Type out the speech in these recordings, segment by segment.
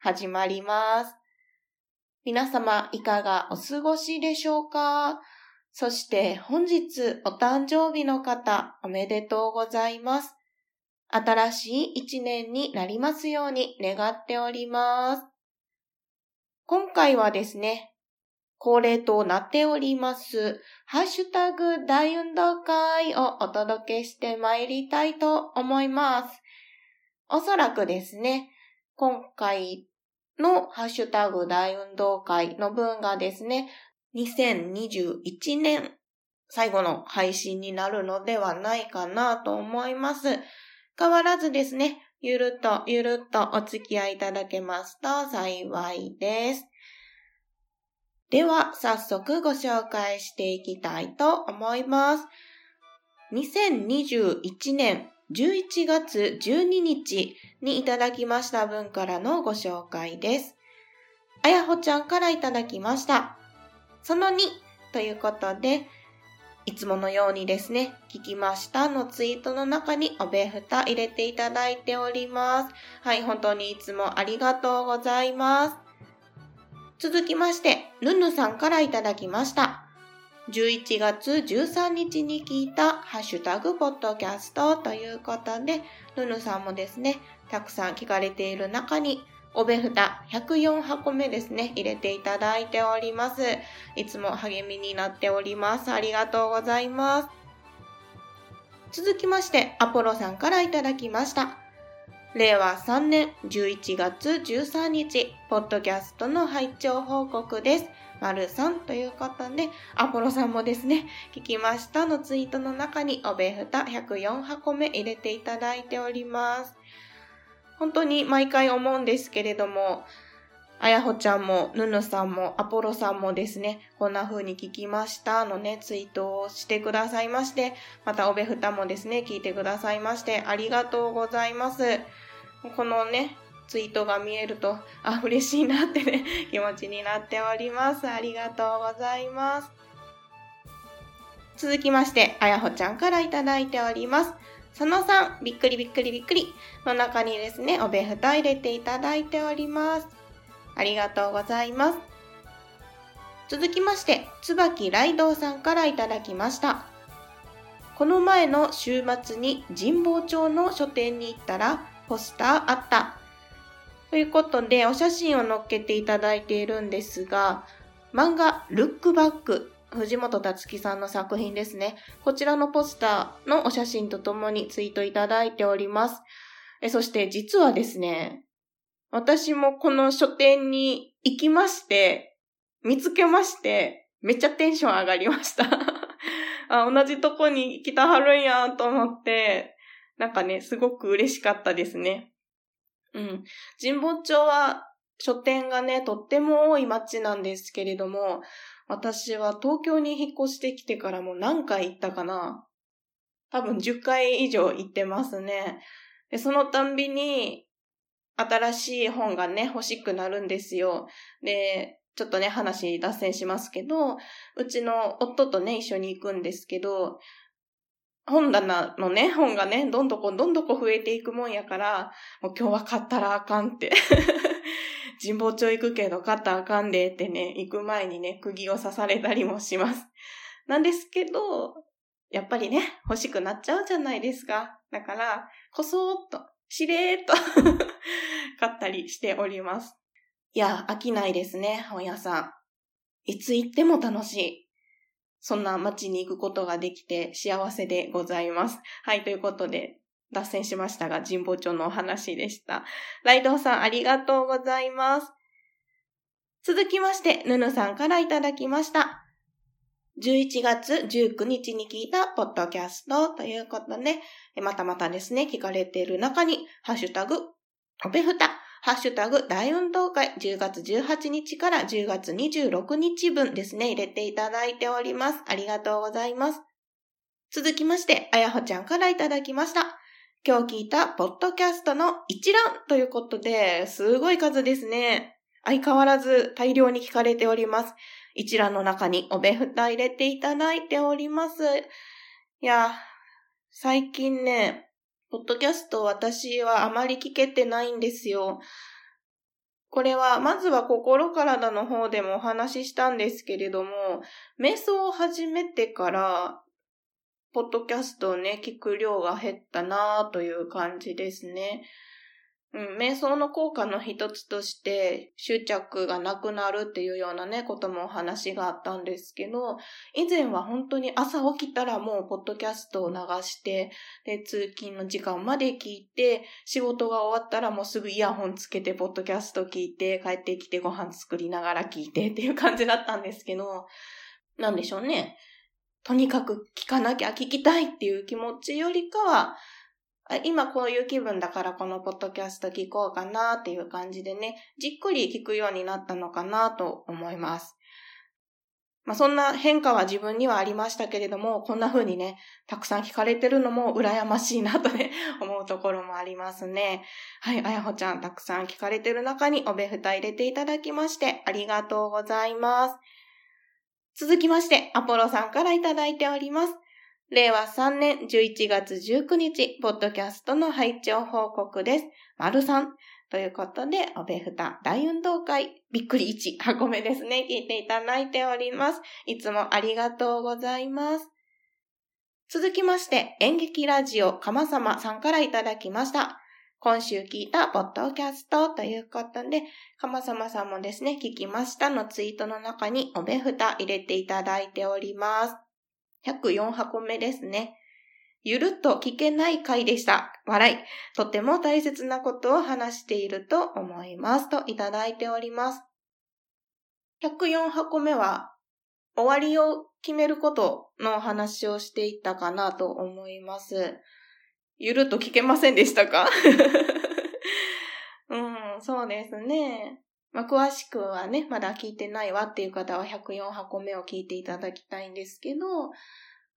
始まります。皆様、いかがお過ごしでしょうか？そして本日お誕生日の方、おめでとうございます。新しい一年になりますように願っております。今回はですね、恒例となっております、ハッシュタグ大運動会をお届けしてまいりたいと思います。おそらくですね、今回のハッシュタグ大運動会の分がですね、2021年最後の配信になるのではないかなと思います。変わらずですね、ゆるっとゆるっとお付き合いいただけますと幸いです。では、早速ご紹介していきたいと思います。2021年11月12日にいただきました分からのご紹介です。あやほちゃんからいただきました。その2ということで、いつものようにですね、聞きましたのツイートの中におべふた入れていただいております。はい、本当にいつもありがとうございます。続きまして、ぬぬさんからいただきました。11月13日に聞いたハッシュタグポッドキャストということで、ぬぬさんもですね、たくさん聞かれている中におべふた104箱目ですね、入れていただいております。いつも励みになっております。ありがとうございます。続きまして、アポロさんからいただきました。令和3年11月13日、ポッドキャストの拝聴報告です。丸3ということで、アポロさんもですね、聞きましたのツイートの中におべふた104箱目入れていただいております。本当に毎回思うんですけれども、あやほちゃんも、ぬぬさんも、アポロさんもですね、こんな風に聞きましたのね、ツイートをしてくださいまして、またおべふたもですね、聞いてくださいまして、ありがとうございます。このね、ツイートが見えると、あ、嬉しいなってね、気持ちになっております。ありがとうございます。続きまして、あやほちゃんからいただいております。その3、びっくりびっくりびっくりの中にですね、おべふた入れていただいております。ありがとうございます。続きまして、椿ライドウさんからいただきました。この前の週末に神保町の書店に行ったらポスターあった。ということで、お写真を載っけていただいているんですが、漫画ルックバック藤本達樹さんの作品ですね。こちらのポスターのお写真とともにツイートいただいております。えそして実はですね、私もこの書店に行きまして、見つけまして、めっちゃテンション上がりました あ。同じとこに来たはるんやと思って、なんかね、すごく嬉しかったですね。うん。神保町は書店がね、とっても多い街なんですけれども、私は東京に引っ越してきてからも何回行ったかな多分10回以上行ってますね。で、そのたんびに新しい本がね、欲しくなるんですよ。で、ちょっとね、話脱線しますけど、うちの夫とね、一緒に行くんですけど、本棚のね、本がね、どんどこどんどこ増えていくもんやから、もう今日は買ったらあかんって 神保町行くけど肩あかんでってね、行く前にね、釘を刺されたりもします。なんですけど、やっぱりね、欲しくなっちゃうじゃないですか。だから、こそーっと、しれーっと 買ったりしております。いや、飽きないですね、本屋さん。いつ行っても楽しい。そんな街に行くことができて幸せでございます。はい、ということで、脱線しましたが、神保町のお話でした。ライドウさんありがとうございます。続きまして、ヌヌさんからいただきました。11月19日に聞いたポッドキャストということで、またまたですね、聞かれている中に、ハッシュタグ、おべふたハッシュタグ大運動会10月18日から10月26日分ですね、入れていただいております。ありがとうございます。続きまして、あやほちゃんからいただきました。今日聞いたポッドキャストの一覧ということで、すごい数ですね。相変わらず大量に聞かれております。一覧の中におべふた入れていただいております。いや、最近ね、ポッドキャスト私はあまり聞けてないんですよ。これは、まずは心からだの方でもお話ししたんですけれども、瞑想を始めてから、ポッドキャストをね、聞く量が減ったなという感じですね。うん、瞑想の効果の一つとして、執着がなくなるっていうようなね、こともお話があったんですけど、以前は本当に朝起きたらもうポッドキャストを流して、で、通勤の時間まで聞いて、仕事が終わったらもうすぐイヤホンつけてポッドキャスト聞いて、帰ってきてご飯作りながら聞いて っていう感じだったんですけど、なんでしょうね。とにかく聞かなきゃ聞きたいっていう気持ちよりかは、今こういう気分だからこのポッドキャスト聞こうかなっていう感じでね、じっくり聞くようになったのかなと思います。まあそんな変化は自分にはありましたけれども、こんな風にね、たくさん聞かれてるのも羨ましいなとね、思うところもありますね。はい、あやほちゃんたくさん聞かれてる中におべふた入れていただきましてありがとうございます。続きまして、アポロさんからいただいております。令和3年11月19日、ポッドキャストの拝聴報告です。丸3。ということで、おべふた大運動会、びっくり1箱目ですね、聞いていただいております。いつもありがとうございます。続きまして、演劇ラジオかまさまさんからいただきました。今週聞いたポッドキャストということで、かまさまさんもですね、聞きましたのツイートの中におべふた入れていただいております。104箱目ですね。ゆるっと聞けない回でした。笑い。とても大切なことを話していると思います。といただいております。104箱目は、終わりを決めることのお話をしていったかなと思います。ゆるっと聞けませんでしたか？うん、そうですね。まあ、詳しくはね、まだ聞いてないわっていう方は104箱目を聞いていただきたいんですけど、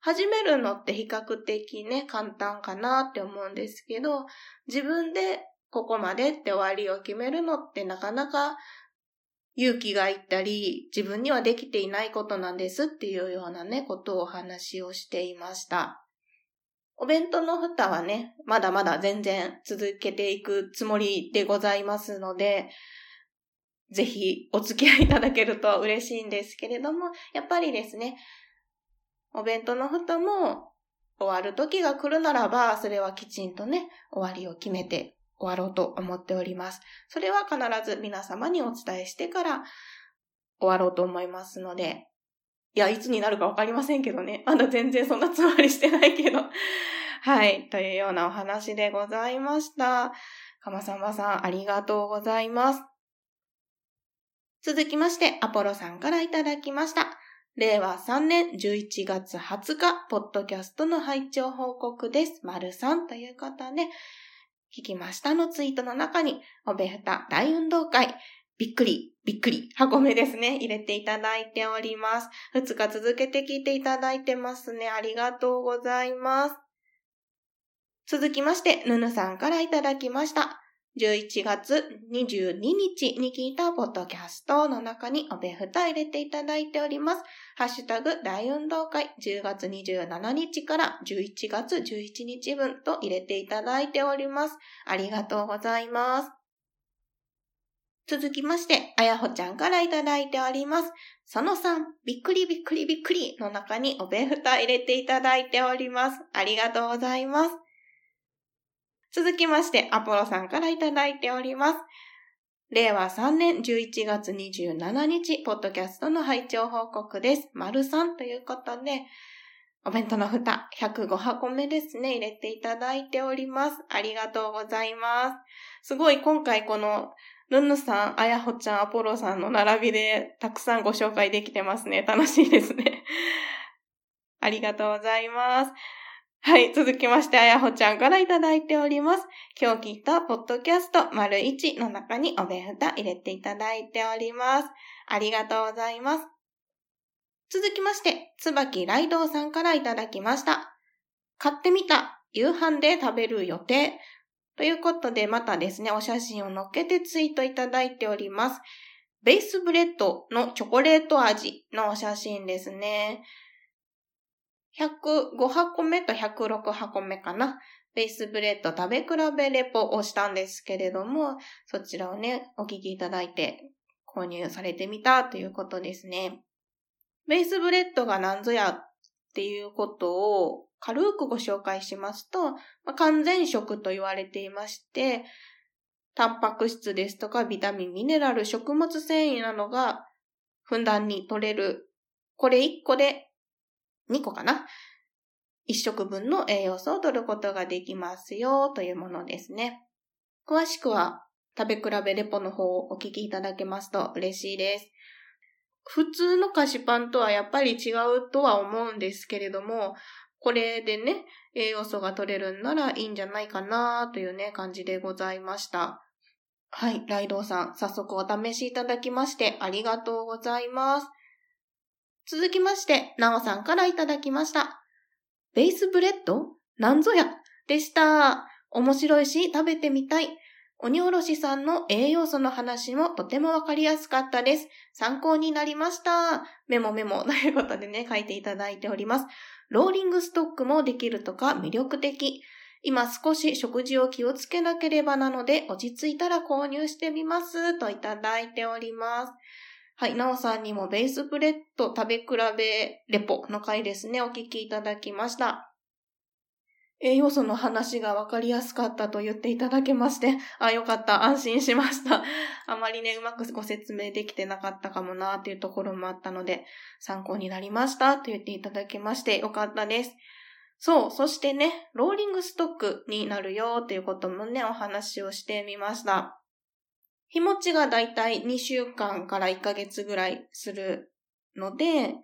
始めるのって比較的ね、簡単かなって思うんですけど、自分でここまでって終わりを決めるのってなかなか勇気がいったり、自分にはできていないことなんですっていうようなね、ことをお話をしていました。お弁当の蓋はね、まだまだ全然続けていくつもりでございますので、ぜひお付き合いいただけると嬉しいんですけれども、やっぱりですね、お弁当の蓋も終わる時が来るならば、それはきちんとね、終わりを決めて終わろうと思っております。それは必ず皆様にお伝えしてから終わろうと思いますので、いや、いつになるかわかりませんけどね。まだ全然そんなつもりしてないけど。はい。というようなお話でございました。かまさまさん、ありがとうございます。続きまして、アポロさんからいただきました。令和3年11月20日、ポッドキャストの拝聴報告です。丸さんということで、聞きましたのツイートの中に、おべふた大運動会、びっくり、びっくり、箱目ですね、入れていただいております。2日続けて聞いていただいてますね。ありがとうございます。続きまして、ぬぬさんからいただきました。11月22日に聞いたポッドキャストの中におべふた入れていただいております。ハッシュタグ大運動会10月27日から11月11日分と入れていただいております。ありがとうございます。続きまして、あやほちゃんからいただいております。その3、びっくりびっくりびっくりの中におべふた入れていただいております。ありがとうございます。続きまして、アポロさんからいただいております。令和3年11月27日、ポッドキャストの拝聴報告です。丸3ということで、お弁当の蓋、105箱目ですね、入れていただいております。ありがとうございます。すごい今回この、ヌンヌさん、あやほちゃん、アポロさんの並びでたくさんご紹介できてますね。楽しいですね。ありがとうございます。はい、続きまして、あやほちゃんからいただいております。今日聞いたポッドキャスト丸1の中におべふた入れていただいております。ありがとうございます。続きまして、つばきライドウさんからいただきました。買ってみた夕飯で食べる予定。ということで、またですね、お写真を載っけてツイートいただいております。ベースブレッドのチョコレート味のお写真ですね。105箱目と106箱目かな。ベースブレッド食べ比べレポをしたんですけれども、そちらをね、お聞きいただいて購入されてみたということですね。ベースブレッドが何ぞやっていうことを軽くご紹介しますと、まあ、完全食と言われていまして、タンパク質ですとかビタミン、ミネラル、食物繊維などがふんだんに取れる。これ1個で2個かな。1食分の栄養素を取ることができますよというものですね。詳しくは食べ比べレポの方をお聞きいただけますと嬉しいです。普通の菓子パンとはやっぱり違うとは思うんですけれども、これでね、栄養素が取れるんならいいんじゃないかなというね、感じでございました。はい、ライドウさん、早速お試しいただきましてありがとうございます。続きまして、なおさんからいただきました。ベースブレッド？なんぞや？でした。面白いし食べてみたい。鬼おろしさんの栄養素の話もとてもわかりやすかったです。参考になりました。メモメモということでね、書いていただいております。ローリングストックもできるとか魅力的。今少し食事を気をつけなければなので落ち着いたら購入してみますといただいております。はい、なおさんにもベースブレッド食べ比べレポの回ですね、お聞きいただきました。栄養素の話がわかりやすかったと言っていただけまして、あ、よかった、安心しました。あまりね、うまくご説明できてなかったかもなっていうところもあったので、参考になりましたと言っていただけまして、よかったです。そう、そしてね、ローリングストックになるよということもね、お話をしてみました。日持ちがだいたい2週間から1ヶ月ぐらいするので、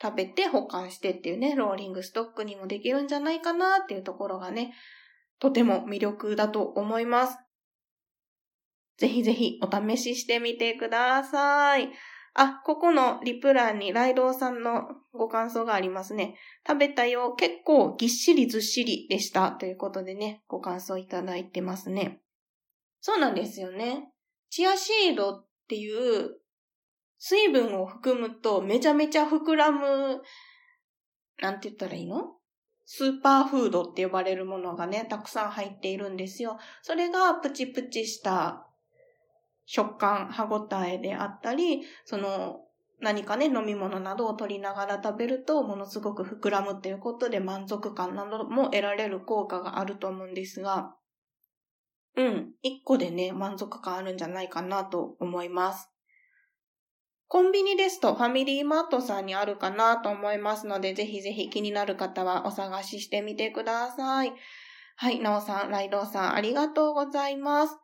食べて保管してっていうね、ローリングストックにもできるんじゃないかなっていうところがね、とても魅力だと思います。ぜひぜひお試ししてみてください。あ、ここのリプ欄にライドウさんのご感想がありますね。食べたよ、結構ぎっしりずっしりでした。ということでね、ご感想いただいてますね。そうなんですよね。チアシードっていう水分を含むとめちゃめちゃ膨らむ、なんて言ったらいいの？スーパーフードって呼ばれるものがね、たくさん入っているんですよ。それがプチプチした食感、歯ごたえであったり、その何かね、飲み物などを取りながら食べると、ものすごく膨らむっていうことで満足感なども得られる効果があると思うんですが、うん。一個でね、満足感あるんじゃないかなと思います。コンビニですとファミリーマートさんにあるかなと思いますので、ぜひぜひ気になる方はお探ししてみてください。はい、なおさん、ライドウさん、ありがとうございます。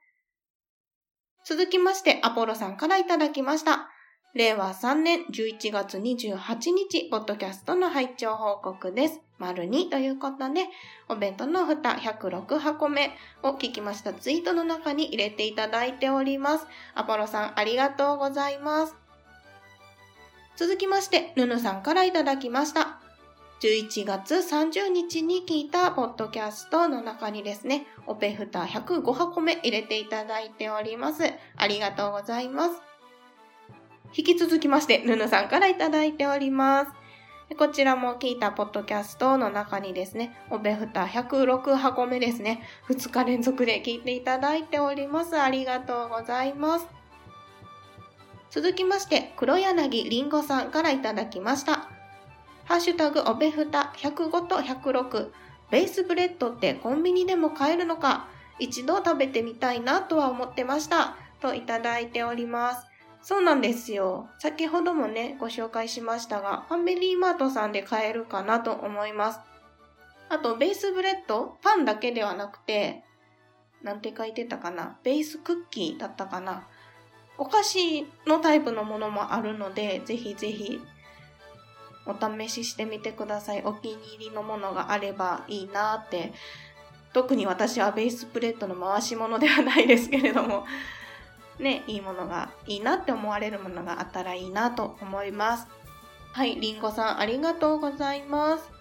続きまして、アポロさんからいただきました。令和3年11月28日、ポッドキャストの拝聴報告です。丸2ということで、お弁当の蓋106箱目を聞きましたツイートの中に入れていただいております。アポロさんありがとうございます。続きまして、ヌヌさんからいただきました。11月30日に聞いたポッドキャストの中にですね、オペフタ105箱目入れていただいております。ありがとうございます。引き続きまして、ヌヌさんからいただいております。こちらも聞いたポッドキャストの中にですね、オベフタ106箱目ですね、2日連続で聞いていただいております。ありがとうございます。続きまして、黒柳りんごさんからいただきました。ハッシュタグオベフタ105と106、ベースブレッドってコンビニでも買えるのか、一度食べてみたいなとは思ってました。といただいております。そうなんですよ。先ほどもね、ご紹介しましたが、ファミリーマートさんで買えるかなと思います。あと、ベースブレッド、パンだけではなくて、なんて書いてたかな？ベースクッキーだったかな？お菓子のタイプのものもあるので、ぜひぜひ、お試ししてみてください。お気に入りのものがあればいいなって。特に私はベースプレートの回し物ではないですけれども、ね、いいものがいいなって思われるものがあったらいいなと思います。はい、りんごさんありがとうございます。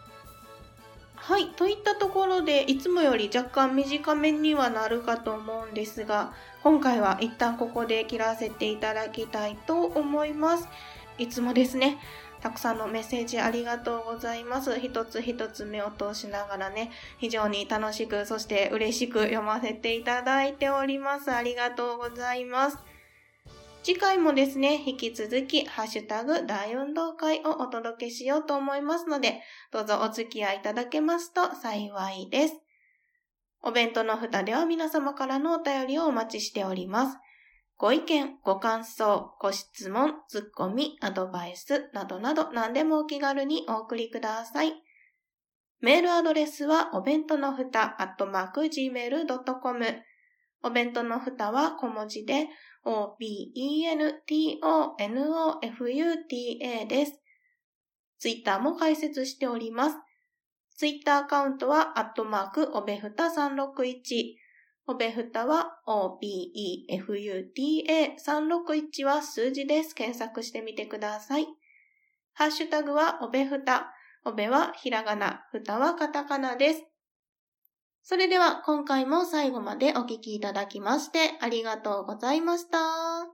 はい、といったところで、いつもより若干短めにはなるかと思うんですが、今回は一旦ここで切らせていただきたいと思います。いつもですね、たくさんのメッセージありがとうございます。一つ一つ目を通しながらね、非常に楽しく、そして嬉しく読ませていただいております。ありがとうございます。次回もですね、引き続き、ハッシュタグ大運動会をお届けしようと思いますので、どうぞお付き合いいただけますと幸いです。お弁当の蓋では皆様からのお便りをお待ちしております。ご意見、ご感想、ご質問、ツッコミ、アドバイスなどなど何でもお気軽にお送りください。メールアドレスはお弁当のふた、アットマーク、gmail.com。お弁当のふたは小文字で、o-b-e-n-t-o-n-o-f-u-t-a です。ツイッターも開設しております。ツイッターアカウントは、アットマーク、おべふた361。おべふたは OBEFUTA361 は数字です。検索してみてください。ハッシュタグはおべふた。おべはひらがな、ふたはカタカナです。それでは今回も最後までお聴きいただきましてありがとうございました。